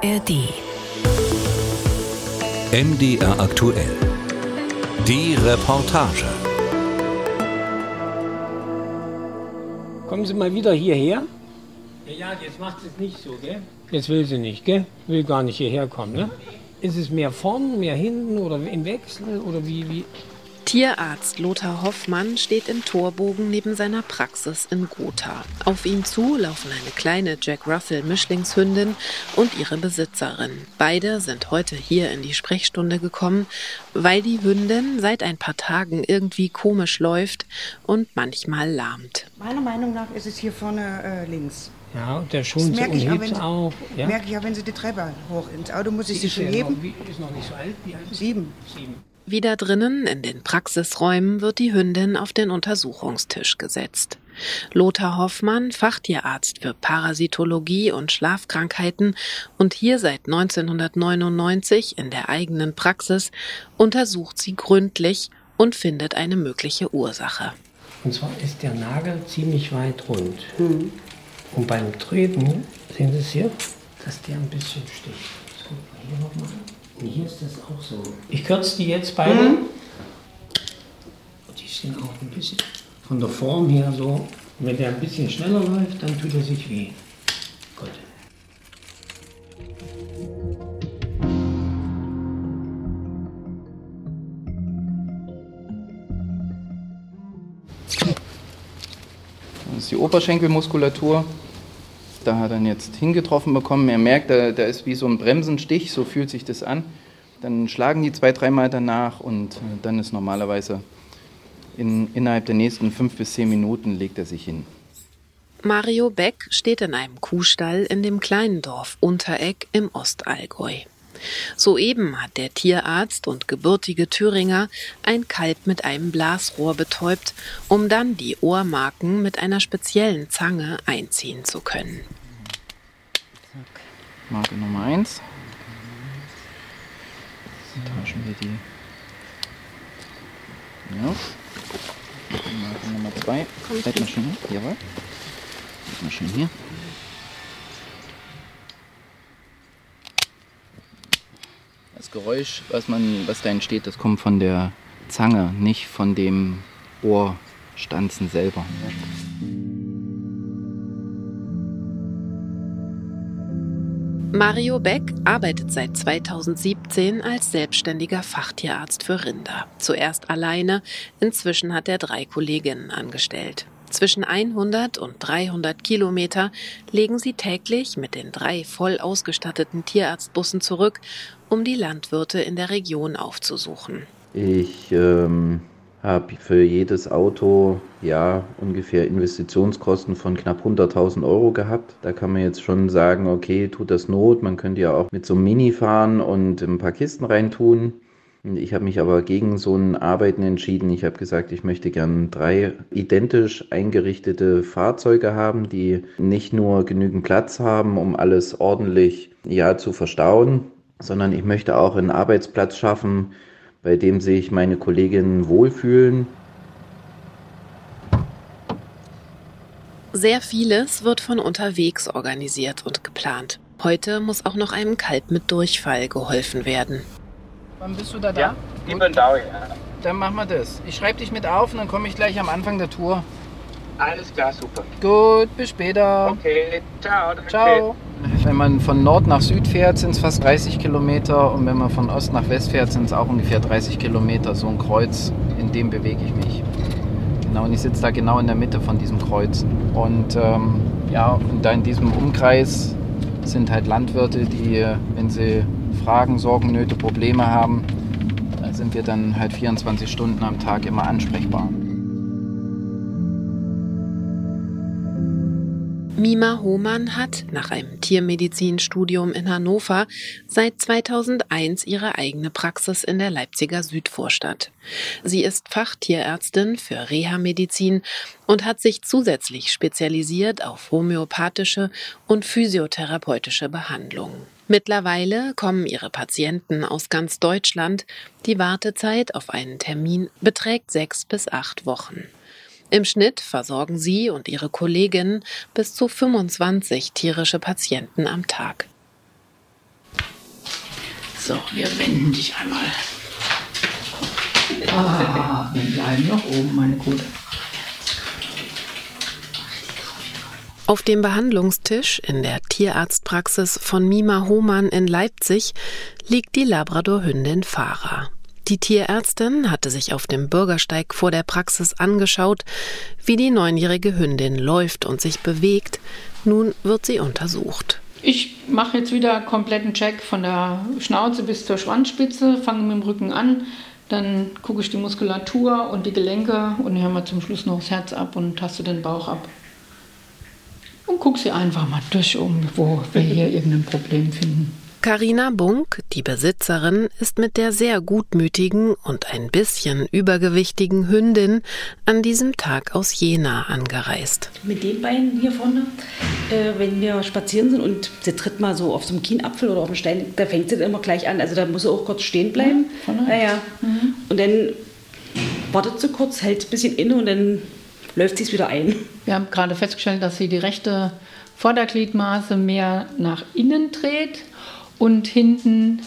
ARD. MDR aktuell. Die Reportage. Kommen Sie mal wieder hierher? Ja, ja, jetzt macht es nicht so, gell? Jetzt will sie nicht, gell? Will gar nicht hierher kommen, ne? Ist es mehr vorn, mehr hinten oder im Wechsel oder wie, wie? Tierarzt Lothar Hoffmann steht im Torbogen neben seiner Praxis in Gotha. Auf ihn zu laufen eine kleine Jack Russell Mischlingshündin und ihre Besitzerin. Beide sind heute hier in die Sprechstunde gekommen, weil die Hündin seit ein paar Tagen irgendwie komisch läuft und manchmal lahmt. Meiner Meinung nach ist es hier vorne äh, links. Ja, und der Schund merke und ich, auch, wenn sie, auch. Ja? merke ich auch, wenn sie die Treppe hoch ins Auto muss ich sie ist schon heben. Noch, wie, ist noch nicht so alt. Wie alt ist sie? Sieben. Sieben. Wieder drinnen in den Praxisräumen wird die Hündin auf den Untersuchungstisch gesetzt. Lothar Hoffmann, Fachtierarzt für Parasitologie und Schlafkrankheiten und hier seit 1999 in der eigenen Praxis, untersucht sie gründlich und findet eine mögliche Ursache. Und zwar ist der Nagel ziemlich weit rund. Und beim Treten, sehen Sie es hier, dass der ein bisschen sticht. So, hier nochmal. Und hier ist das auch so. Ich kürze die jetzt beide. Und die sind auch ein bisschen von der Form her so. Wenn der ein bisschen schneller läuft, dann tut er sich weh. Gut. Das ist die Oberschenkelmuskulatur. Da hat er ihn jetzt hingetroffen bekommen. Er merkt, da, da ist wie so ein Bremsenstich, so fühlt sich das an. Dann schlagen die zwei, dreimal danach und äh, dann ist normalerweise in, innerhalb der nächsten fünf bis zehn Minuten legt er sich hin. Mario Beck steht in einem Kuhstall in dem kleinen Dorf Untereck im Ostallgäu. Soeben hat der Tierarzt und gebürtige Thüringer ein Kalb mit einem Blasrohr betäubt, um dann die Ohrmarken mit einer speziellen Zange einziehen zu können. Marke Nummer eins. Tauschen wir die. Ja. Marke Nummer zwei. Bleib mal schön hier. Jawohl. Schön hier. Das Geräusch, was, man, was da entsteht, das kommt von der Zange, nicht von dem Ohrstanzen selber. Mario Beck arbeitet seit 2017 als selbstständiger Fachtierarzt für Rinder. Zuerst alleine, inzwischen hat er drei Kolleginnen angestellt. Zwischen 100 und 300 Kilometer legen sie täglich mit den drei voll ausgestatteten Tierarztbussen zurück, um die Landwirte in der Region aufzusuchen. Ich ähm, habe für jedes Auto ja ungefähr Investitionskosten von knapp 100.000 Euro gehabt. Da kann man jetzt schon sagen, okay, tut das Not. Man könnte ja auch mit so einem Mini fahren und ein paar Kisten reintun. Ich habe mich aber gegen so ein Arbeiten entschieden. Ich habe gesagt, ich möchte gern drei identisch eingerichtete Fahrzeuge haben, die nicht nur genügend Platz haben, um alles ordentlich ja zu verstauen, sondern ich möchte auch einen Arbeitsplatz schaffen, bei dem sich meine Kolleginnen wohlfühlen. Sehr vieles wird von unterwegs organisiert und geplant. Heute muss auch noch einem Kalb mit Durchfall geholfen werden. Wann bist du da da? Ja, ich bin da, ja. Dann machen wir das. Ich schreibe dich mit auf und dann komme ich gleich am Anfang der Tour. Alles klar, super. Gut, bis später. Okay, ciao. Danke. Ciao. Wenn man von Nord nach Süd fährt, sind es fast 30 Kilometer und wenn man von Ost nach West fährt, sind es auch ungefähr 30 Kilometer. So ein Kreuz, in dem bewege ich mich. Genau, und ich sitze da genau in der Mitte von diesem Kreuz. Und ähm, ja, und da in diesem Umkreis sind halt Landwirte, die, wenn sie Fragen, Sorgen, Nöte, Probleme haben, da sind wir dann halt 24 Stunden am Tag immer ansprechbar. Mima Hohmann hat nach einem Tiermedizinstudium in Hannover seit 2001 ihre eigene Praxis in der Leipziger Südvorstadt. Sie ist Fachtierärztin für Reha-Medizin und hat sich zusätzlich spezialisiert auf homöopathische und physiotherapeutische Behandlungen. Mittlerweile kommen ihre Patienten aus ganz Deutschland. Die Wartezeit auf einen Termin beträgt sechs bis acht Wochen. Im Schnitt versorgen sie und ihre Kolleginnen bis zu 25 tierische Patienten am Tag. So, wir wenden dich einmal. Ah, wir bleiben noch oben, meine Gute. Auf dem Behandlungstisch in der Tierarztpraxis von Mima Hohmann in Leipzig liegt die Labradorhündin Farah. Die Tierärztin hatte sich auf dem Bürgersteig vor der Praxis angeschaut, wie die neunjährige Hündin läuft und sich bewegt. Nun wird sie untersucht. Ich mache jetzt wieder kompletten Check von der Schnauze bis zur Schwanzspitze, fange mit dem Rücken an, dann gucke ich die Muskulatur und die Gelenke und höre mal zum Schluss noch das Herz ab und taste den Bauch ab und guck sie einfach mal durch, um wo wir hier irgendein Problem finden. Carina Bunk, die Besitzerin, ist mit der sehr gutmütigen und ein bisschen übergewichtigen Hündin an diesem Tag aus Jena angereist. Mit den beiden hier vorne, äh, wenn wir spazieren sind und sie tritt mal so auf so einen Kienapfel oder auf einen Stein, da fängt sie dann immer gleich an. Also da muss sie auch kurz stehen bleiben. Ja, ja. Mhm. Und dann wartet sie kurz, hält ein bisschen inne und dann läuft sie es wieder ein. Wir haben gerade festgestellt, dass sie die rechte Vordergliedmaße mehr nach innen dreht und hinten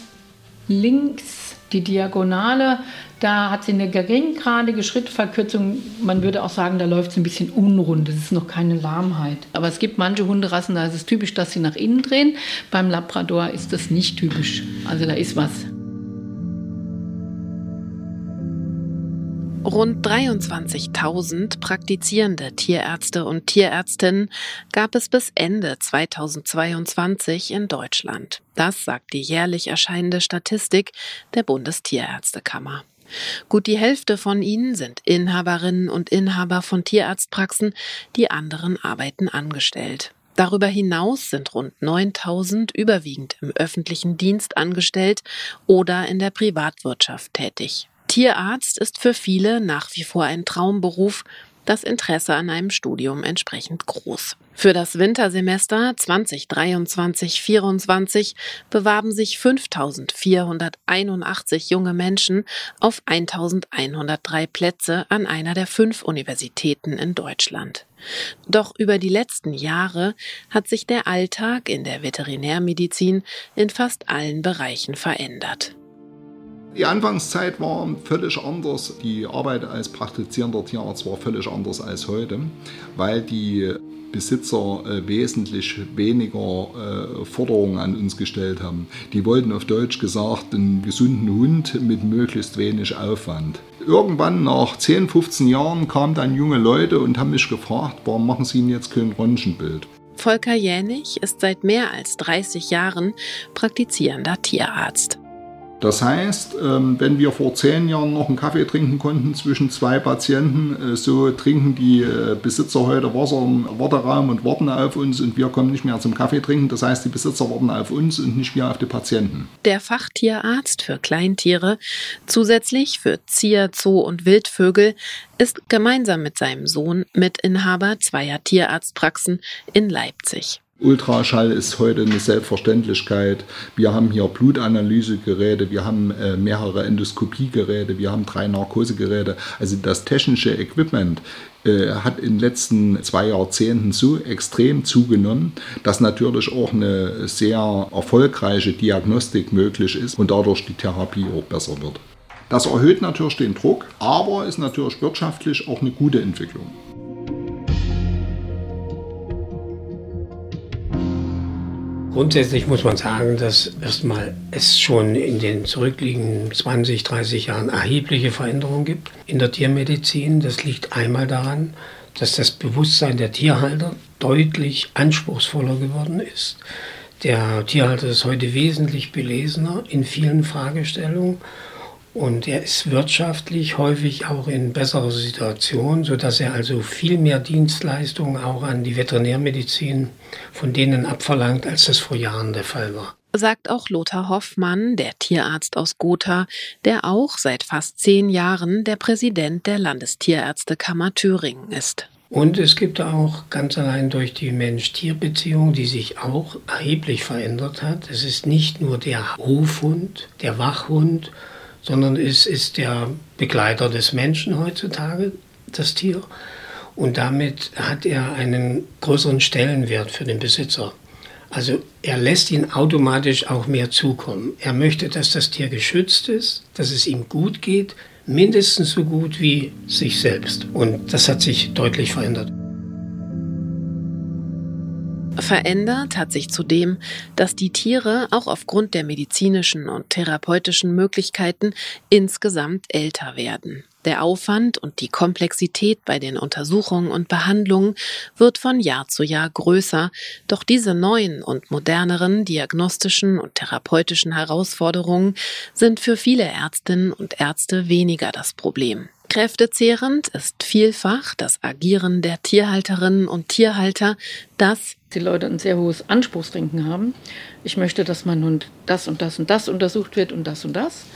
links die Diagonale, da hat sie eine geringgradige Schrittverkürzung. Man würde auch sagen, da läuft sie ein bisschen unrund. Das ist noch keine Lahmheit. Aber es gibt manche Hunderassen, da ist es typisch, dass sie nach innen drehen. Beim Labrador ist das nicht typisch. Also da ist was. Rund 23.000 praktizierende Tierärzte und Tierärztinnen gab es bis Ende 2022 in Deutschland. Das sagt die jährlich erscheinende Statistik der Bundestierärztekammer. Gut die Hälfte von ihnen sind Inhaberinnen und Inhaber von Tierarztpraxen, die anderen arbeiten angestellt. Darüber hinaus sind rund 9000 überwiegend im öffentlichen Dienst angestellt oder in der Privatwirtschaft tätig. Tierarzt ist für viele nach wie vor ein Traumberuf, das Interesse an einem Studium entsprechend groß. Für das Wintersemester 2023-24 bewarben sich 5481 junge Menschen auf 1103 Plätze an einer der fünf Universitäten in Deutschland. Doch über die letzten Jahre hat sich der Alltag in der Veterinärmedizin in fast allen Bereichen verändert. Die Anfangszeit war völlig anders. Die Arbeit als praktizierender Tierarzt war völlig anders als heute, weil die Besitzer äh, wesentlich weniger äh, Forderungen an uns gestellt haben. Die wollten auf Deutsch gesagt einen gesunden Hund mit möglichst wenig Aufwand. Irgendwann nach 10, 15 Jahren kamen dann junge Leute und haben mich gefragt, warum machen Sie denn jetzt kein Röntgenbild? Volker Jänig ist seit mehr als 30 Jahren praktizierender Tierarzt. Das heißt, ähm, wenn wir vor zehn Jahren noch einen Kaffee trinken konnten zwischen zwei Patienten, äh, so trinken die äh, Besitzer heute Wasser im Warteraum und warten auf uns und wir kommen nicht mehr zum Kaffee trinken. Das heißt, die Besitzer warten auf uns und nicht mehr auf die Patienten. Der Fachtierarzt für Kleintiere, zusätzlich für Zier, Zoo und Wildvögel, ist gemeinsam mit seinem Sohn Mitinhaber zweier Tierarztpraxen in Leipzig. Ultraschall ist heute eine Selbstverständlichkeit. Wir haben hier Blutanalysegeräte, wir haben äh, mehrere Endoskopiegeräte, wir haben drei Narkosegeräte. Also das technische Equipment äh, hat in den letzten zwei Jahrzehnten so extrem zugenommen, dass natürlich auch eine sehr erfolgreiche Diagnostik möglich ist und dadurch die Therapie auch besser wird. Das erhöht natürlich den Druck, aber ist natürlich wirtschaftlich auch eine gute Entwicklung. Grundsätzlich muss man sagen, dass erstmal es schon in den zurückliegenden 20, 30 Jahren erhebliche Veränderungen gibt in der Tiermedizin. Das liegt einmal daran, dass das Bewusstsein der Tierhalter deutlich anspruchsvoller geworden ist. Der Tierhalter ist heute wesentlich belesener in vielen Fragestellungen und er ist wirtschaftlich häufig auch in besserer Situation, sodass er also viel mehr Dienstleistungen auch an die Veterinärmedizin von denen abverlangt, als das vor Jahren der Fall war. Sagt auch Lothar Hoffmann, der Tierarzt aus Gotha, der auch seit fast zehn Jahren der Präsident der Landestierärztekammer Thüringen ist. Und es gibt auch ganz allein durch die Mensch-Tier-Beziehung, die sich auch erheblich verändert hat. Es ist nicht nur der Hofhund, der Wachhund sondern es ist der Begleiter des Menschen heutzutage, das Tier. Und damit hat er einen größeren Stellenwert für den Besitzer. Also er lässt ihn automatisch auch mehr zukommen. Er möchte, dass das Tier geschützt ist, dass es ihm gut geht, mindestens so gut wie sich selbst. Und das hat sich deutlich verändert. Verändert hat sich zudem, dass die Tiere auch aufgrund der medizinischen und therapeutischen Möglichkeiten insgesamt älter werden. Der Aufwand und die Komplexität bei den Untersuchungen und Behandlungen wird von Jahr zu Jahr größer, doch diese neuen und moderneren diagnostischen und therapeutischen Herausforderungen sind für viele Ärztinnen und Ärzte weniger das Problem. Kräftezehrend ist vielfach das Agieren der Tierhalterinnen und Tierhalter, das die Leute ein sehr hohes Anspruchsdenken haben. Ich möchte, dass mein Hund das und das und das untersucht wird und das und das.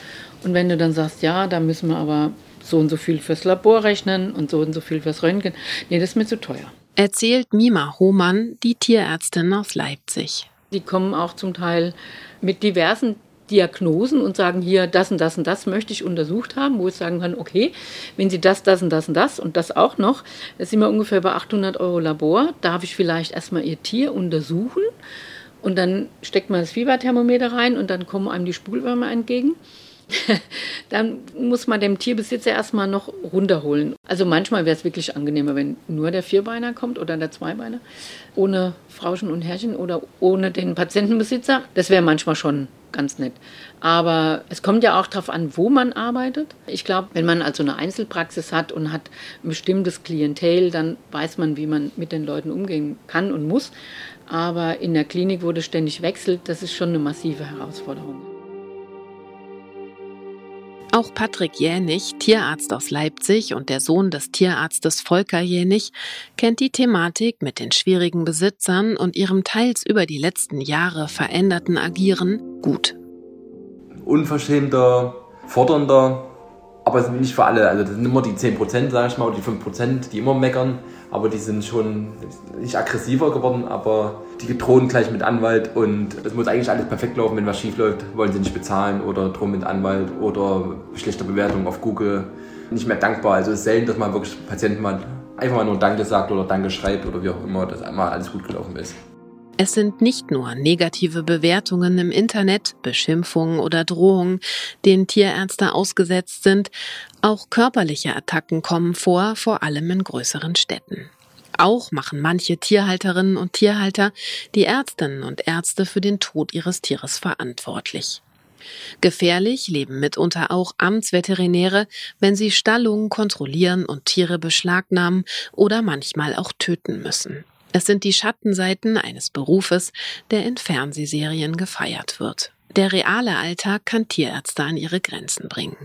Und wenn du dann sagst, ja, da müssen wir aber so und so viel fürs Labor rechnen und so und so viel fürs Röntgen, nee, das ist mir zu teuer. Erzählt Mima Hohmann, die Tierärztin aus Leipzig. Die kommen auch zum Teil mit diversen Diagnosen und sagen hier, das und das und das möchte ich untersucht haben, wo ich sagen kann, okay, wenn Sie das, das und das und das und das auch noch, da sind wir ungefähr bei 800 Euro Labor, darf ich vielleicht erstmal Ihr Tier untersuchen und dann steckt man das Fieberthermometer rein und dann kommen einem die Spulwürmer entgegen. dann muss man dem Tierbesitzer erstmal noch runterholen. Also manchmal wäre es wirklich angenehmer, wenn nur der Vierbeiner kommt oder der Zweibeiner, ohne Frauchen und Herrchen oder ohne den Patientenbesitzer. Das wäre manchmal schon ganz nett. Aber es kommt ja auch darauf an, wo man arbeitet. Ich glaube, wenn man also eine Einzelpraxis hat und hat ein bestimmtes Klientel, dann weiß man, wie man mit den Leuten umgehen kann und muss. Aber in der Klinik, das ständig wechselt, das ist schon eine massive Herausforderung. Auch Patrick Jänig, Tierarzt aus Leipzig und der Sohn des Tierarztes Volker Jänig, kennt die Thematik mit den schwierigen Besitzern und ihrem teils über die letzten Jahre veränderten Agieren gut. Unverschämter, fordernder, aber nicht für alle. Also das sind immer die 10%, sage ich mal, oder die 5%, die immer meckern aber die sind schon nicht aggressiver geworden, aber die drohen gleich mit Anwalt und es muss eigentlich alles perfekt laufen. Wenn was schief läuft, wollen sie nicht bezahlen oder drohen mit Anwalt oder schlechter Bewertung auf Google. Nicht mehr dankbar. Also es ist selten, dass man wirklich Patienten mal einfach mal nur Danke sagt oder Danke schreibt oder wie auch immer, dass einmal alles gut gelaufen ist. Es sind nicht nur negative Bewertungen im Internet, Beschimpfungen oder Drohungen, denen Tierärzte ausgesetzt sind, auch körperliche Attacken kommen vor, vor allem in größeren Städten. Auch machen manche Tierhalterinnen und Tierhalter die Ärztinnen und Ärzte für den Tod ihres Tieres verantwortlich. Gefährlich leben mitunter auch Amtsveterinäre, wenn sie Stallungen kontrollieren und Tiere beschlagnahmen oder manchmal auch töten müssen. Es sind die Schattenseiten eines Berufes, der in Fernsehserien gefeiert wird. Der reale Alltag kann Tierärzte an ihre Grenzen bringen.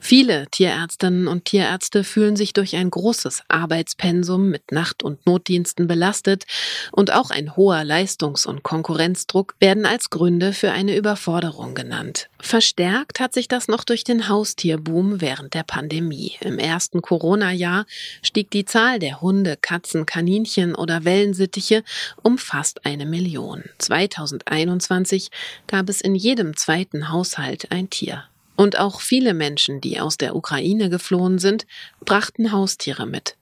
Viele Tierärztinnen und Tierärzte fühlen sich durch ein großes Arbeitspensum mit Nacht- und Notdiensten belastet und auch ein hoher Leistungs- und Konkurrenzdruck werden als Gründe für eine Überforderung genannt. Verstärkt hat sich das noch durch den Haustierboom während der Pandemie. Im ersten Corona-Jahr stieg die Zahl der Hunde, Katzen, Kaninchen oder Wellensittiche um fast eine Million. 2021 gab es in jedem zweiten Haushalt ein Tier. Und auch viele Menschen, die aus der Ukraine geflohen sind, brachten Haustiere mit.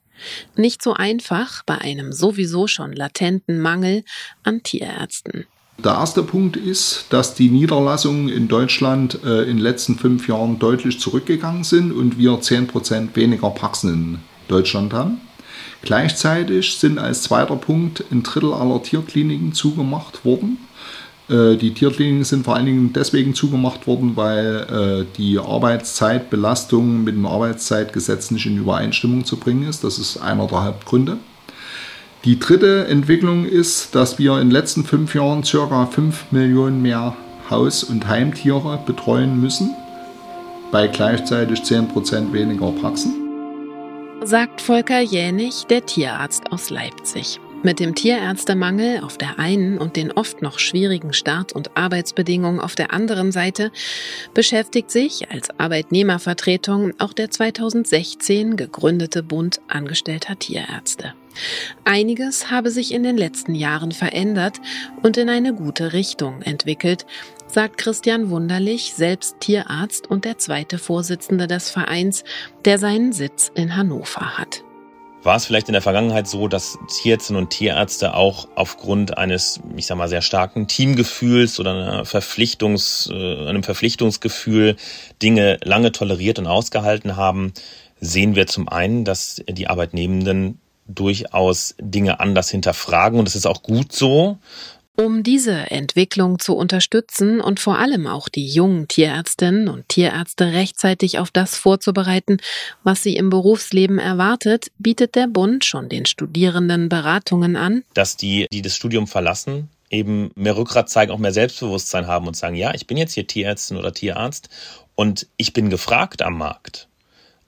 Nicht so einfach bei einem sowieso schon latenten Mangel an Tierärzten. Der erste Punkt ist, dass die Niederlassungen in Deutschland äh, in den letzten fünf Jahren deutlich zurückgegangen sind und wir 10% weniger Praxen in Deutschland haben. Gleichzeitig sind als zweiter Punkt ein Drittel aller Tierkliniken zugemacht worden. Äh, die Tierkliniken sind vor allen Dingen deswegen zugemacht worden, weil äh, die Arbeitszeitbelastung mit dem Arbeitszeitgesetz nicht in Übereinstimmung zu bringen ist. Das ist einer der Hauptgründe. Die dritte Entwicklung ist, dass wir in den letzten fünf Jahren ca. 5 Millionen mehr Haus- und Heimtiere betreuen müssen, bei gleichzeitig 10% weniger Praxen. Sagt Volker Jänig, der Tierarzt aus Leipzig. Mit dem Tierärztemangel auf der einen und den oft noch schwierigen Start- und Arbeitsbedingungen auf der anderen Seite beschäftigt sich als Arbeitnehmervertretung auch der 2016 gegründete Bund angestellter Tierärzte. Einiges habe sich in den letzten Jahren verändert und in eine gute Richtung entwickelt, sagt Christian Wunderlich, selbst Tierarzt und der zweite Vorsitzende des Vereins, der seinen Sitz in Hannover hat. War es vielleicht in der Vergangenheit so, dass Tierärztinnen und Tierärzte auch aufgrund eines, ich sag mal, sehr starken Teamgefühls oder einer Verpflichtungs, äh, einem Verpflichtungsgefühl Dinge lange toleriert und ausgehalten haben, sehen wir zum einen, dass die Arbeitnehmenden durchaus Dinge anders hinterfragen und das ist auch gut so. Um diese Entwicklung zu unterstützen und vor allem auch die jungen Tierärztinnen und Tierärzte rechtzeitig auf das vorzubereiten, was sie im Berufsleben erwartet, bietet der Bund schon den Studierenden Beratungen an. Dass die, die das Studium verlassen, eben mehr Rückgrat zeigen, auch mehr Selbstbewusstsein haben und sagen, ja, ich bin jetzt hier Tierärztin oder Tierarzt und ich bin gefragt am Markt.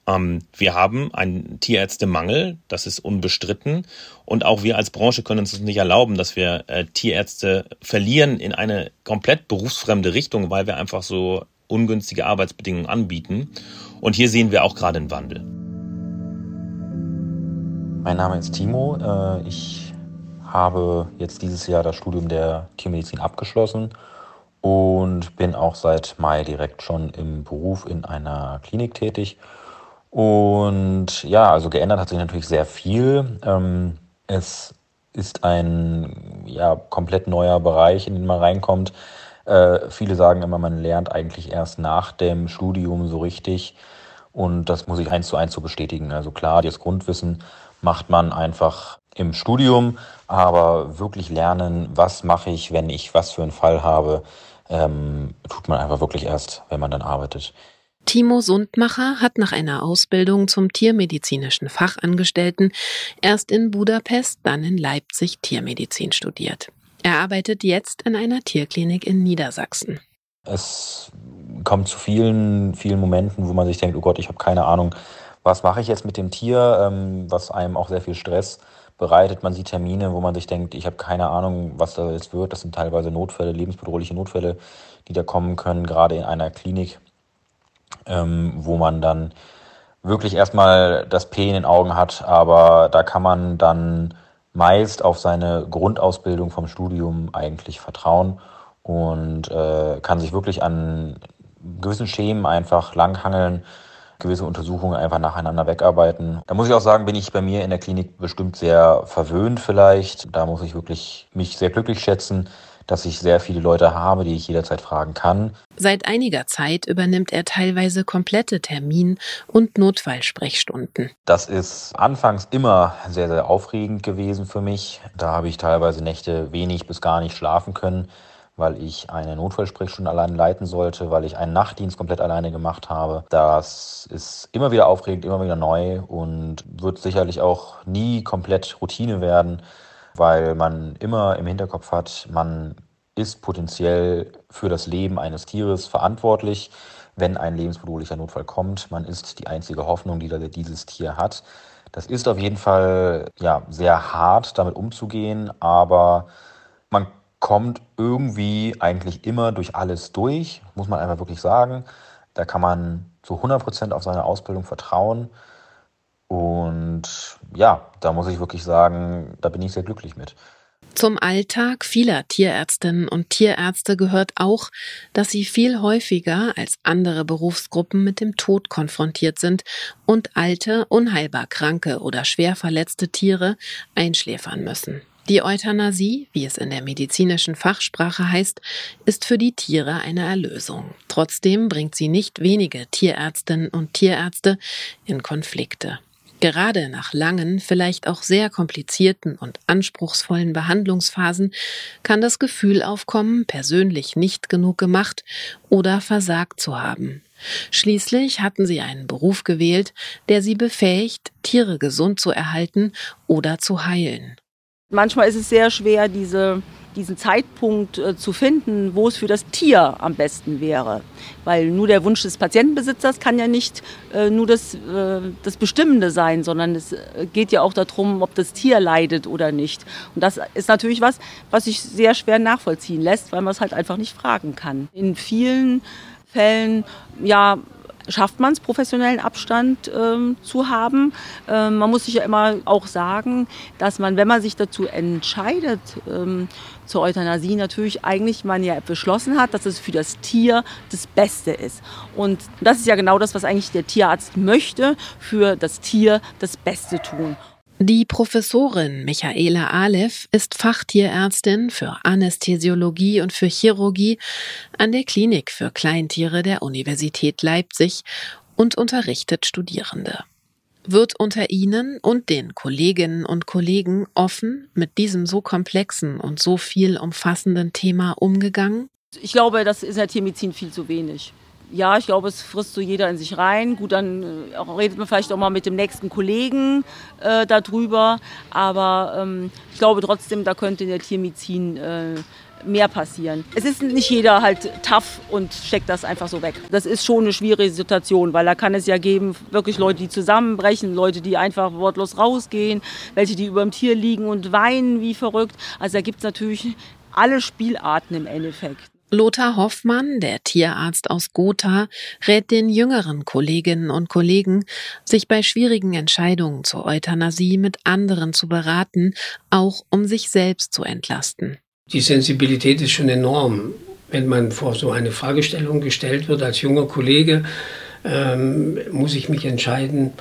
Ähm, wir haben einen Tierärztemangel, das ist unbestritten. Und auch wir als Branche können uns nicht erlauben, dass wir äh, Tierärzte verlieren in eine komplett berufsfremde Richtung, weil wir einfach so ungünstige Arbeitsbedingungen anbieten. Und hier sehen wir auch gerade einen Wandel. Mein Name ist Timo. Äh, ich habe jetzt dieses Jahr das Studium der Tiermedizin abgeschlossen und bin auch seit Mai direkt schon im Beruf in einer Klinik tätig und ja, also geändert hat sich natürlich sehr viel. Ähm, es ist ein ja, komplett neuer Bereich, in den man reinkommt. Äh, viele sagen immer, man lernt eigentlich erst nach dem Studium so richtig. Und das muss ich eins zu eins so bestätigen. Also klar, das Grundwissen macht man einfach im Studium, aber wirklich lernen, was mache ich, wenn ich was für einen Fall habe, ähm, tut man einfach wirklich erst, wenn man dann arbeitet. Timo Sundmacher hat nach einer Ausbildung zum tiermedizinischen Fachangestellten erst in Budapest, dann in Leipzig Tiermedizin studiert. Er arbeitet jetzt in einer Tierklinik in Niedersachsen. Es kommt zu vielen, vielen Momenten, wo man sich denkt, oh Gott, ich habe keine Ahnung, was mache ich jetzt mit dem Tier, ähm, was einem auch sehr viel Stress bereitet. Man sieht Termine, wo man sich denkt, ich habe keine Ahnung, was da jetzt wird. Das sind teilweise Notfälle, lebensbedrohliche Notfälle, die da kommen können, gerade in einer Klinik ähm, wo man dann wirklich erstmal das P in den Augen hat, aber da kann man dann meist auf seine Grundausbildung vom Studium eigentlich vertrauen und äh, kann sich wirklich an gewissen Schemen einfach langhangeln, gewisse Untersuchungen einfach nacheinander wegarbeiten. Da muss ich auch sagen, bin ich bei mir in der Klinik bestimmt sehr verwöhnt vielleicht. Da muss ich wirklich mich sehr glücklich schätzen, dass ich sehr viele Leute habe, die ich jederzeit fragen kann. Seit einiger Zeit übernimmt er teilweise komplette Termin- und Notfallsprechstunden. Das ist anfangs immer sehr, sehr aufregend gewesen für mich. Da habe ich teilweise Nächte wenig bis gar nicht schlafen können, weil ich eine Notfallsprechstunde allein leiten sollte, weil ich einen Nachtdienst komplett alleine gemacht habe. Das ist immer wieder aufregend, immer wieder neu und wird sicherlich auch nie komplett Routine werden weil man immer im Hinterkopf hat, man ist potenziell für das Leben eines Tieres verantwortlich, wenn ein lebensbedrohlicher Notfall kommt. Man ist die einzige Hoffnung, die dieses Tier hat. Das ist auf jeden Fall ja, sehr hart, damit umzugehen, aber man kommt irgendwie eigentlich immer durch alles durch, muss man einfach wirklich sagen. Da kann man zu 100 Prozent auf seine Ausbildung vertrauen. Und ja, da muss ich wirklich sagen, da bin ich sehr glücklich mit. Zum Alltag vieler Tierärztinnen und Tierärzte gehört auch, dass sie viel häufiger als andere Berufsgruppen mit dem Tod konfrontiert sind und alte, unheilbar kranke oder schwer verletzte Tiere einschläfern müssen. Die Euthanasie, wie es in der medizinischen Fachsprache heißt, ist für die Tiere eine Erlösung. Trotzdem bringt sie nicht wenige Tierärztinnen und Tierärzte in Konflikte. Gerade nach langen, vielleicht auch sehr komplizierten und anspruchsvollen Behandlungsphasen kann das Gefühl aufkommen, persönlich nicht genug gemacht oder versagt zu haben. Schließlich hatten sie einen Beruf gewählt, der sie befähigt, Tiere gesund zu erhalten oder zu heilen. Manchmal ist es sehr schwer, diese diesen Zeitpunkt äh, zu finden, wo es für das Tier am besten wäre. Weil nur der Wunsch des Patientenbesitzers kann ja nicht äh, nur das, äh, das Bestimmende sein, sondern es geht ja auch darum, ob das Tier leidet oder nicht. Und das ist natürlich was, was sich sehr schwer nachvollziehen lässt, weil man es halt einfach nicht fragen kann. In vielen Fällen, ja, schafft man es, professionellen Abstand ähm, zu haben. Ähm, man muss sich ja immer auch sagen, dass man, wenn man sich dazu entscheidet, ähm, zur Euthanasie natürlich eigentlich man ja beschlossen hat, dass es für das Tier das Beste ist. Und das ist ja genau das, was eigentlich der Tierarzt möchte, für das Tier das Beste tun. Die Professorin Michaela Aleph ist Fachtierärztin für Anästhesiologie und für Chirurgie an der Klinik für Kleintiere der Universität Leipzig und unterrichtet Studierende. Wird unter Ihnen und den Kolleginnen und Kollegen offen mit diesem so komplexen und so viel umfassenden Thema umgegangen? Ich glaube, das ist in der Tiermedizin viel zu wenig ja, ich glaube, es frisst so jeder in sich rein. Gut, dann äh, redet man vielleicht auch mal mit dem nächsten Kollegen äh, darüber. Aber ähm, ich glaube trotzdem, da könnte in der Tiermedizin äh, mehr passieren. Es ist nicht jeder halt tough und steckt das einfach so weg. Das ist schon eine schwierige Situation, weil da kann es ja geben, wirklich Leute, die zusammenbrechen, Leute, die einfach wortlos rausgehen, welche, die über dem Tier liegen und weinen wie verrückt. Also da gibt es natürlich alle Spielarten im Endeffekt. Lothar Hoffmann, der Tierarzt aus Gotha, rät den jüngeren Kolleginnen und Kollegen, sich bei schwierigen Entscheidungen zur Euthanasie mit anderen zu beraten, auch um sich selbst zu entlasten. Die Sensibilität ist schon enorm, wenn man vor so eine Fragestellung gestellt wird als junger Kollege. Ähm, muss ich mich entscheiden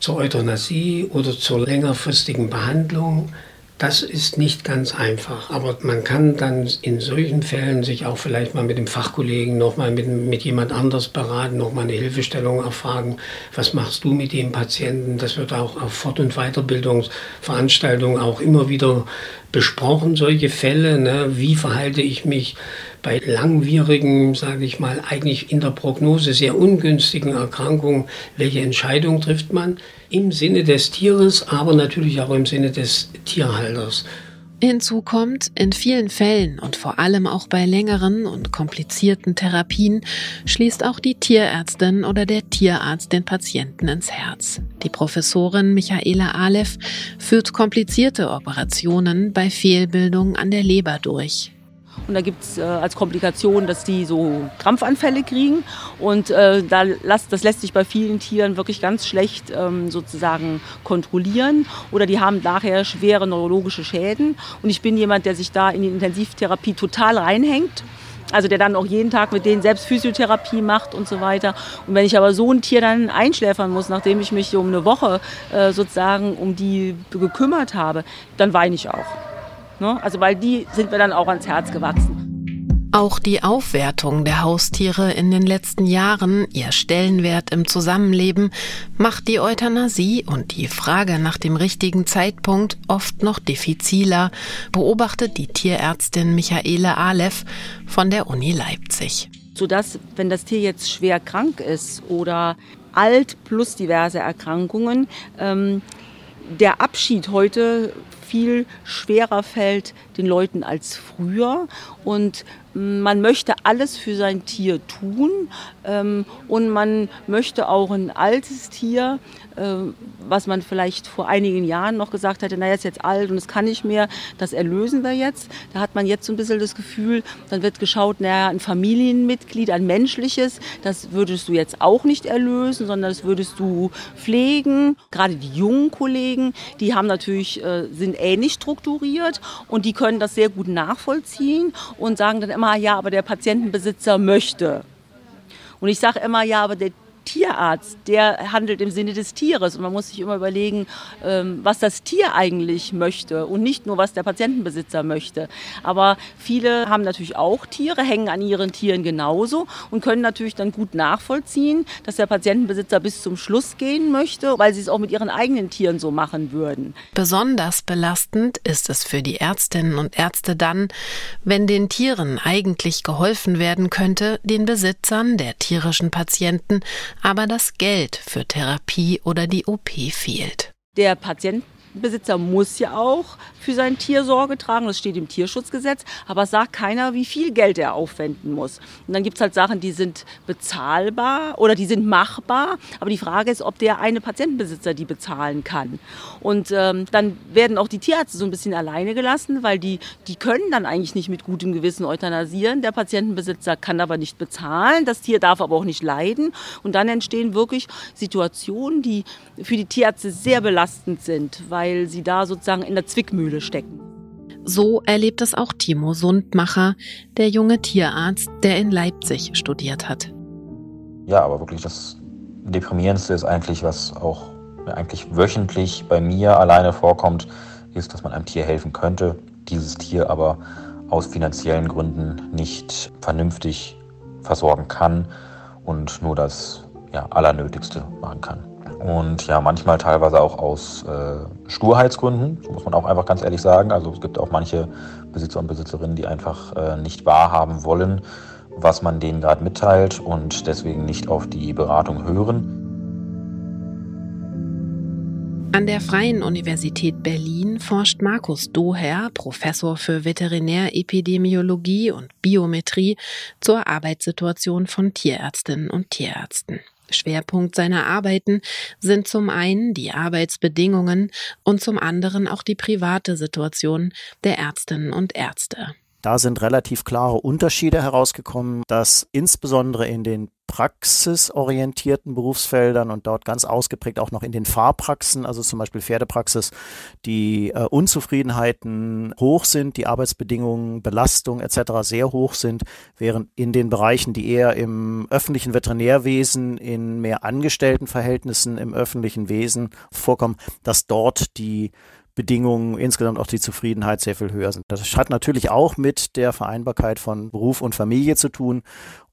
zur Euthanasie oder zur längerfristigen Behandlung? Das ist nicht ganz einfach, aber man kann dann in solchen Fällen sich auch vielleicht mal mit dem Fachkollegen, nochmal mit, mit jemand anders beraten, nochmal eine Hilfestellung erfragen. Was machst du mit dem Patienten? Das wird auch auf Fort- und Weiterbildungsveranstaltungen auch immer wieder besprochen, solche Fälle. Ne? Wie verhalte ich mich bei langwierigen, sage ich mal, eigentlich in der Prognose sehr ungünstigen Erkrankungen? Welche Entscheidung trifft man? Im Sinne des Tieres, aber natürlich auch im Sinne des Tierhalters. Hinzu kommt, in vielen Fällen und vor allem auch bei längeren und komplizierten Therapien schließt auch die Tierärztin oder der Tierarzt den Patienten ins Herz. Die Professorin Michaela Aleph führt komplizierte Operationen bei Fehlbildungen an der Leber durch. Und da gibt es äh, als Komplikation, dass die so Krampfanfälle kriegen. Und äh, da las, das lässt sich bei vielen Tieren wirklich ganz schlecht ähm, sozusagen kontrollieren. Oder die haben nachher schwere neurologische Schäden. Und ich bin jemand, der sich da in die Intensivtherapie total reinhängt. Also der dann auch jeden Tag mit denen selbst Physiotherapie macht und so weiter. Und wenn ich aber so ein Tier dann einschläfern muss, nachdem ich mich um eine Woche äh, sozusagen um die gekümmert habe, dann weine ich auch. Ne? Also weil die sind mir dann auch ans Herz gewachsen. Auch die Aufwertung der Haustiere in den letzten Jahren, ihr Stellenwert im Zusammenleben, macht die Euthanasie und die Frage nach dem richtigen Zeitpunkt oft noch diffiziler, beobachtet die Tierärztin Michaele Aleph von der Uni Leipzig. Sodass, wenn das Tier jetzt schwer krank ist oder alt plus diverse Erkrankungen, ähm, der Abschied heute viel schwerer fällt den Leuten als früher. Und man möchte alles für sein Tier tun und man möchte auch ein altes Tier, äh, was man vielleicht vor einigen Jahren noch gesagt hätte, naja, ist jetzt alt und es kann nicht mehr, das erlösen wir jetzt. Da hat man jetzt so ein bisschen das Gefühl, dann wird geschaut, naja, ein Familienmitglied, ein menschliches, das würdest du jetzt auch nicht erlösen, sondern das würdest du pflegen. Gerade die jungen Kollegen, die haben natürlich, äh, sind ähnlich strukturiert und die können das sehr gut nachvollziehen und sagen dann immer, ja, aber der Patientenbesitzer möchte. Und ich sage immer, ja, aber der Tierarzt, der handelt im Sinne des Tieres. Und man muss sich immer überlegen, ähm, was das Tier eigentlich möchte und nicht nur, was der Patientenbesitzer möchte. Aber viele haben natürlich auch Tiere, hängen an ihren Tieren genauso und können natürlich dann gut nachvollziehen, dass der Patientenbesitzer bis zum Schluss gehen möchte, weil sie es auch mit ihren eigenen Tieren so machen würden. Besonders belastend ist es für die Ärztinnen und Ärzte dann, wenn den Tieren eigentlich geholfen werden könnte, den Besitzern der tierischen Patienten aber das Geld für Therapie oder die OP fehlt. Der Patient Besitzer muss ja auch für sein Tier Sorge tragen, das steht im Tierschutzgesetz, aber es sagt keiner, wie viel Geld er aufwenden muss. Und dann gibt es halt Sachen, die sind bezahlbar oder die sind machbar, aber die Frage ist, ob der eine Patientenbesitzer die bezahlen kann. Und ähm, dann werden auch die Tierärzte so ein bisschen alleine gelassen, weil die, die können dann eigentlich nicht mit gutem Gewissen euthanasieren. Der Patientenbesitzer kann aber nicht bezahlen, das Tier darf aber auch nicht leiden. Und dann entstehen wirklich Situationen, die für die Tierärzte sehr belastend sind, weil weil sie da sozusagen in der Zwickmühle stecken. So erlebt es auch Timo Sundmacher, der junge Tierarzt, der in Leipzig studiert hat. Ja, aber wirklich das Deprimierendste ist eigentlich, was auch eigentlich wöchentlich bei mir alleine vorkommt, ist, dass man einem Tier helfen könnte, dieses Tier aber aus finanziellen Gründen nicht vernünftig versorgen kann und nur das ja, Allernötigste machen kann. Und ja, manchmal teilweise auch aus äh, Sturheitsgründen, muss man auch einfach ganz ehrlich sagen. Also es gibt auch manche Besitzer und Besitzerinnen, die einfach äh, nicht wahrhaben wollen, was man denen gerade mitteilt und deswegen nicht auf die Beratung hören. An der Freien Universität Berlin forscht Markus Doher, Professor für Veterinärepidemiologie und Biometrie, zur Arbeitssituation von Tierärztinnen und Tierärzten. Schwerpunkt seiner Arbeiten sind zum einen die Arbeitsbedingungen und zum anderen auch die private Situation der Ärztinnen und Ärzte. Da sind relativ klare Unterschiede herausgekommen, dass insbesondere in den praxisorientierten Berufsfeldern und dort ganz ausgeprägt auch noch in den Fahrpraxen, also zum Beispiel Pferdepraxis, die äh, Unzufriedenheiten hoch sind, die Arbeitsbedingungen, Belastung etc. sehr hoch sind, während in den Bereichen, die eher im öffentlichen Veterinärwesen, in mehr Angestelltenverhältnissen im öffentlichen Wesen vorkommen, dass dort die Bedingungen, insgesamt auch die Zufriedenheit sehr viel höher sind. Das hat natürlich auch mit der Vereinbarkeit von Beruf und Familie zu tun.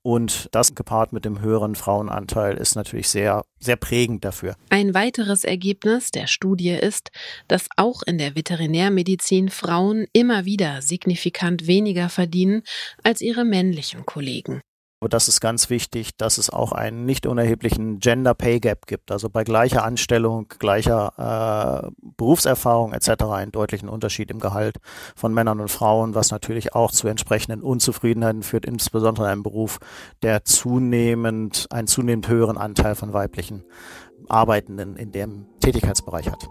Und das gepaart mit dem höheren Frauenanteil ist natürlich sehr, sehr prägend dafür. Ein weiteres Ergebnis der Studie ist, dass auch in der Veterinärmedizin Frauen immer wieder signifikant weniger verdienen als ihre männlichen Kollegen. Und das ist ganz wichtig, dass es auch einen nicht unerheblichen Gender Pay Gap gibt. Also bei gleicher Anstellung, gleicher äh, Berufserfahrung etc. einen deutlichen Unterschied im Gehalt von Männern und Frauen, was natürlich auch zu entsprechenden Unzufriedenheiten führt, insbesondere in einem Beruf, der zunehmend einen zunehmend höheren Anteil von weiblichen Arbeitenden in dem Tätigkeitsbereich hat.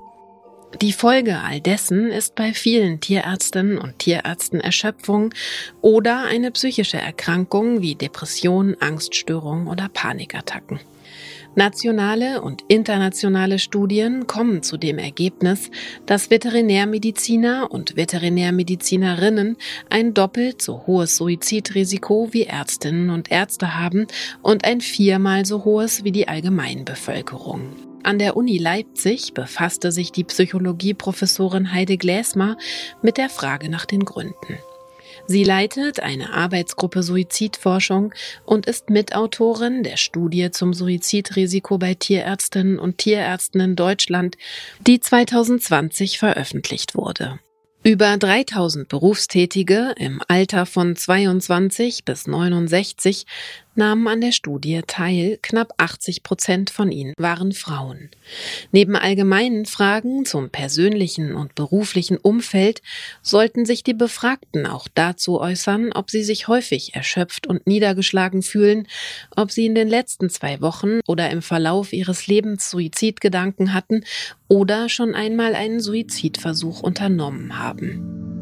Die Folge all dessen ist bei vielen Tierärztinnen und Tierärzten Erschöpfung oder eine psychische Erkrankung wie Depression, Angststörung oder Panikattacken. Nationale und internationale Studien kommen zu dem Ergebnis, dass Veterinärmediziner und Veterinärmedizinerinnen ein doppelt so hohes Suizidrisiko wie Ärztinnen und Ärzte haben und ein viermal so hohes wie die Allgemeinbevölkerung. An der Uni Leipzig befasste sich die Psychologieprofessorin Heide Gläsmer mit der Frage nach den Gründen. Sie leitet eine Arbeitsgruppe Suizidforschung und ist Mitautorin der Studie zum Suizidrisiko bei Tierärztinnen und Tierärzten in Deutschland, die 2020 veröffentlicht wurde. Über 3000 Berufstätige im Alter von 22 bis 69 nahmen an der Studie teil. Knapp 80 Prozent von ihnen waren Frauen. Neben allgemeinen Fragen zum persönlichen und beruflichen Umfeld sollten sich die Befragten auch dazu äußern, ob sie sich häufig erschöpft und niedergeschlagen fühlen, ob sie in den letzten zwei Wochen oder im Verlauf ihres Lebens Suizidgedanken hatten oder schon einmal einen Suizidversuch unternommen haben.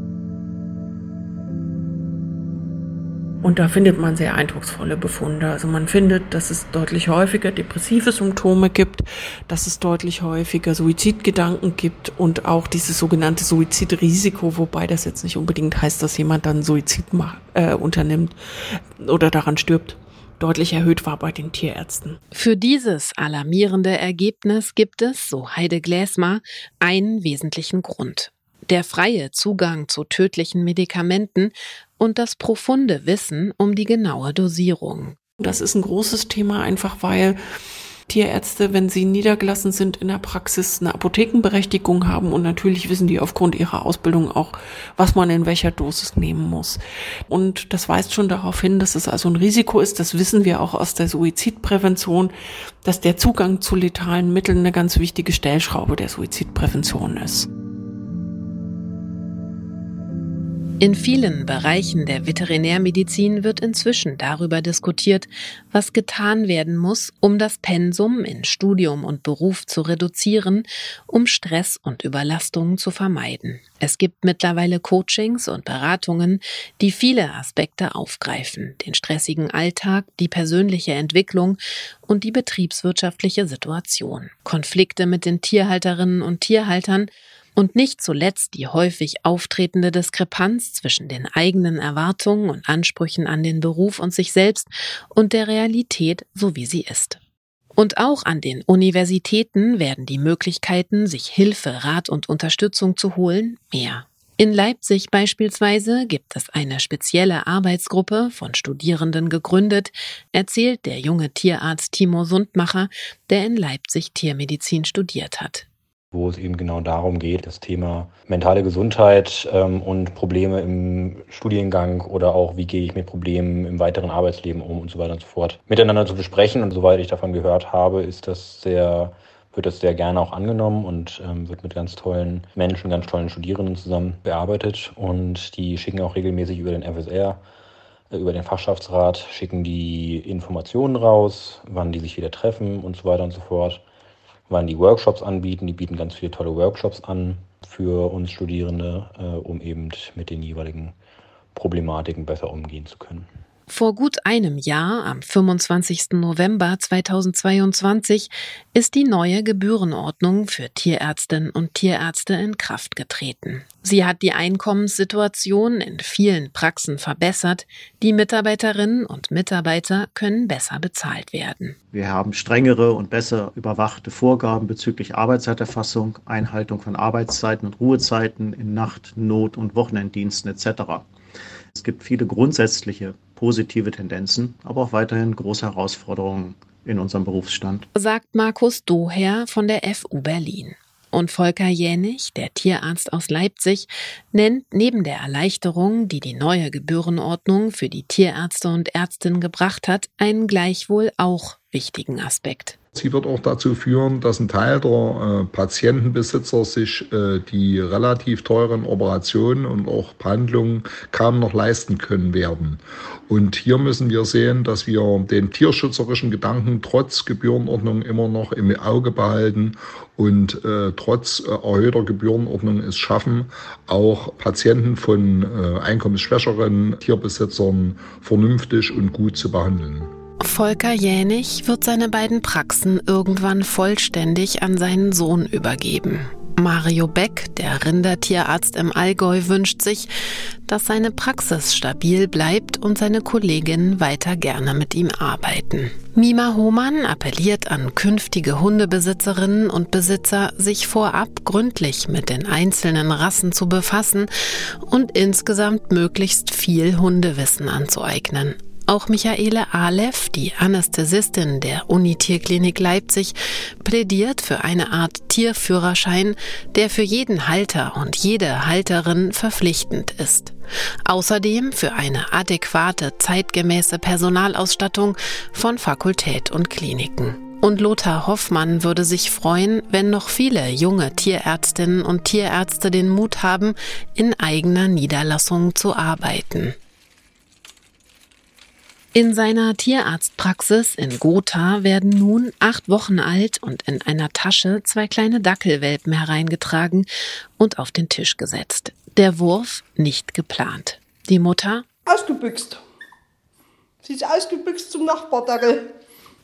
Und da findet man sehr eindrucksvolle Befunde. Also man findet, dass es deutlich häufiger depressive Symptome gibt, dass es deutlich häufiger Suizidgedanken gibt und auch dieses sogenannte Suizidrisiko, wobei das jetzt nicht unbedingt heißt, dass jemand dann Suizid macht, äh, unternimmt oder daran stirbt deutlich erhöht war bei den Tierärzten. Für dieses alarmierende Ergebnis gibt es, so Heide Gläsmer, einen wesentlichen Grund. Der freie Zugang zu tödlichen Medikamenten und das profunde Wissen um die genaue Dosierung. Das ist ein großes Thema, einfach weil Tierärzte, wenn sie niedergelassen sind in der Praxis, eine Apothekenberechtigung haben und natürlich wissen die aufgrund ihrer Ausbildung auch, was man in welcher Dosis nehmen muss. Und das weist schon darauf hin, dass es also ein Risiko ist, das wissen wir auch aus der Suizidprävention, dass der Zugang zu letalen Mitteln eine ganz wichtige Stellschraube der Suizidprävention ist. In vielen Bereichen der Veterinärmedizin wird inzwischen darüber diskutiert, was getan werden muss, um das Pensum in Studium und Beruf zu reduzieren, um Stress und Überlastungen zu vermeiden. Es gibt mittlerweile Coachings und Beratungen, die viele Aspekte aufgreifen, den stressigen Alltag, die persönliche Entwicklung und die betriebswirtschaftliche Situation. Konflikte mit den Tierhalterinnen und Tierhaltern und nicht zuletzt die häufig auftretende Diskrepanz zwischen den eigenen Erwartungen und Ansprüchen an den Beruf und sich selbst und der Realität, so wie sie ist. Und auch an den Universitäten werden die Möglichkeiten, sich Hilfe, Rat und Unterstützung zu holen, mehr. In Leipzig beispielsweise gibt es eine spezielle Arbeitsgruppe von Studierenden gegründet, erzählt der junge Tierarzt Timo Sundmacher, der in Leipzig Tiermedizin studiert hat wo es eben genau darum geht, das Thema mentale Gesundheit ähm, und Probleme im Studiengang oder auch, wie gehe ich mit Problemen im weiteren Arbeitsleben um und so weiter und so fort, miteinander zu besprechen. Und soweit ich davon gehört habe, ist das sehr, wird das sehr gerne auch angenommen und ähm, wird mit ganz tollen Menschen, ganz tollen Studierenden zusammen bearbeitet. Und die schicken auch regelmäßig über den FSR äh, über den Fachschaftsrat schicken die Informationen raus, wann die sich wieder treffen und so weiter und so fort wann die Workshops anbieten. Die bieten ganz viele tolle Workshops an für uns Studierende, äh, um eben mit den jeweiligen Problematiken besser umgehen zu können. Vor gut einem Jahr, am 25. November 2022, ist die neue Gebührenordnung für Tierärztinnen und Tierärzte in Kraft getreten. Sie hat die Einkommenssituation in vielen Praxen verbessert. Die Mitarbeiterinnen und Mitarbeiter können besser bezahlt werden. Wir haben strengere und besser überwachte Vorgaben bezüglich Arbeitszeiterfassung, Einhaltung von Arbeitszeiten und Ruhezeiten in Nacht-, Not- und Wochenenddiensten etc. Es gibt viele grundsätzliche positive Tendenzen, aber auch weiterhin große Herausforderungen in unserem Berufsstand. Sagt Markus Doher von der FU Berlin. Und Volker Jänig, der Tierarzt aus Leipzig, nennt neben der Erleichterung, die die neue Gebührenordnung für die Tierärzte und Ärztinnen gebracht hat, einen gleichwohl auch wichtigen Aspekt. Sie wird auch dazu führen, dass ein Teil der äh, Patientenbesitzer sich äh, die relativ teuren Operationen und auch Behandlungen kaum noch leisten können werden. Und hier müssen wir sehen, dass wir den tierschützerischen Gedanken trotz Gebührenordnung immer noch im Auge behalten und äh, trotz äh, erhöhter Gebührenordnung es schaffen, auch Patienten von äh, einkommensschwächeren Tierbesitzern vernünftig und gut zu behandeln. Volker Jänig wird seine beiden Praxen irgendwann vollständig an seinen Sohn übergeben. Mario Beck, der Rindertierarzt im Allgäu, wünscht sich, dass seine Praxis stabil bleibt und seine Kolleginnen weiter gerne mit ihm arbeiten. Mima Hohmann appelliert an künftige Hundebesitzerinnen und Besitzer, sich vorab gründlich mit den einzelnen Rassen zu befassen und insgesamt möglichst viel Hundewissen anzueignen. Auch Michaele Aleph, die Anästhesistin der Unitierklinik Leipzig, plädiert für eine Art Tierführerschein, der für jeden Halter und jede Halterin verpflichtend ist. Außerdem für eine adäquate, zeitgemäße Personalausstattung von Fakultät und Kliniken. Und Lothar Hoffmann würde sich freuen, wenn noch viele junge Tierärztinnen und Tierärzte den Mut haben, in eigener Niederlassung zu arbeiten. In seiner Tierarztpraxis in Gotha werden nun acht Wochen alt und in einer Tasche zwei kleine Dackelwelpen hereingetragen und auf den Tisch gesetzt. Der Wurf nicht geplant. Die Mutter ausgebüxt. Sie ist ausgebüxt zum Nachbardackel.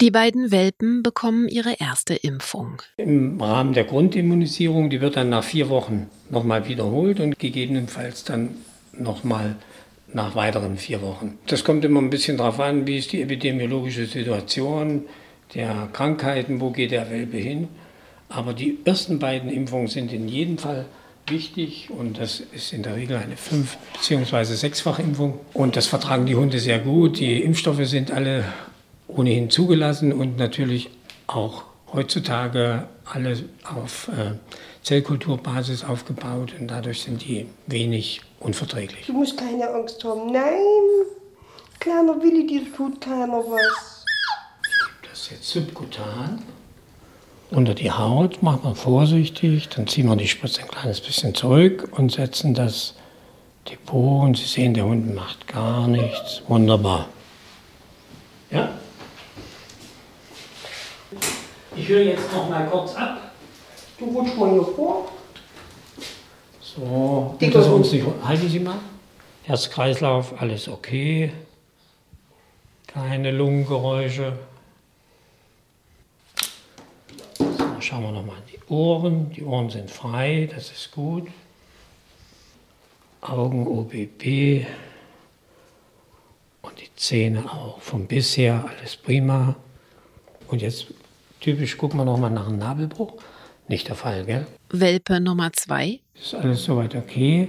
Die beiden Welpen bekommen ihre erste Impfung. Im Rahmen der Grundimmunisierung, die wird dann nach vier Wochen nochmal wiederholt und gegebenenfalls dann nochmal nach weiteren vier Wochen. Das kommt immer ein bisschen darauf an, wie ist die epidemiologische Situation der Krankheiten, wo geht der Welpe hin. Aber die ersten beiden Impfungen sind in jedem Fall wichtig und das ist in der Regel eine fünf- bzw. sechsfachimpfung. Und das vertragen die Hunde sehr gut. Die Impfstoffe sind alle ohnehin zugelassen und natürlich auch heutzutage alle auf äh, Zellkulturbasis aufgebaut und dadurch sind die wenig unverträglich. Du musst keine Angst haben. Nein, kleiner Willi, dir tut keiner was. Das ist jetzt subkutan. Unter die Haut machen wir vorsichtig, dann ziehen wir die Spritze ein kleines bisschen zurück und setzen das Depot. Und Sie sehen, der Hund macht gar nichts. Wunderbar. Ja? Ich höre jetzt noch mal kurz ab. Du rutschst mal hier vor. So, dass wir uns nicht. Halten Sie mal. Herz-Kreislauf, alles okay. Keine Lungengeräusche. So, schauen wir nochmal an die Ohren. Die Ohren sind frei, das ist gut. Augen OBP. Und die Zähne auch. Vom bisher alles prima. Und jetzt Typisch gucken wir nochmal nach einem Nabelbruch. Nicht der Fall, gell? Welpe Nummer zwei. Ist alles soweit okay.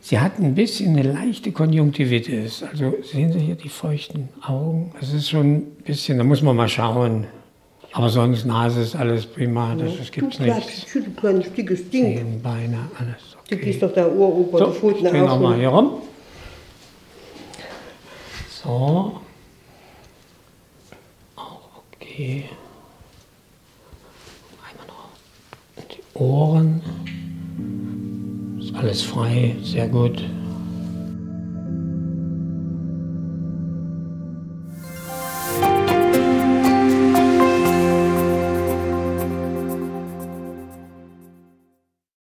Sie hat ein bisschen eine leichte Konjunktivitis. Also sehen Sie hier die feuchten Augen? Das ist schon ein bisschen, da muss man mal schauen. Aber sonst Nase ist alles prima, das, das gibt's du nichts. kleines, schönes, kleines, dickes Ding. Zehen, Beine, alles Du okay. gehst doch da Ohrober, So, die Pfoten stehen wir mal auf. hier rum. So. Auch okay. Einmal noch die Ohren. Ist alles frei, sehr gut.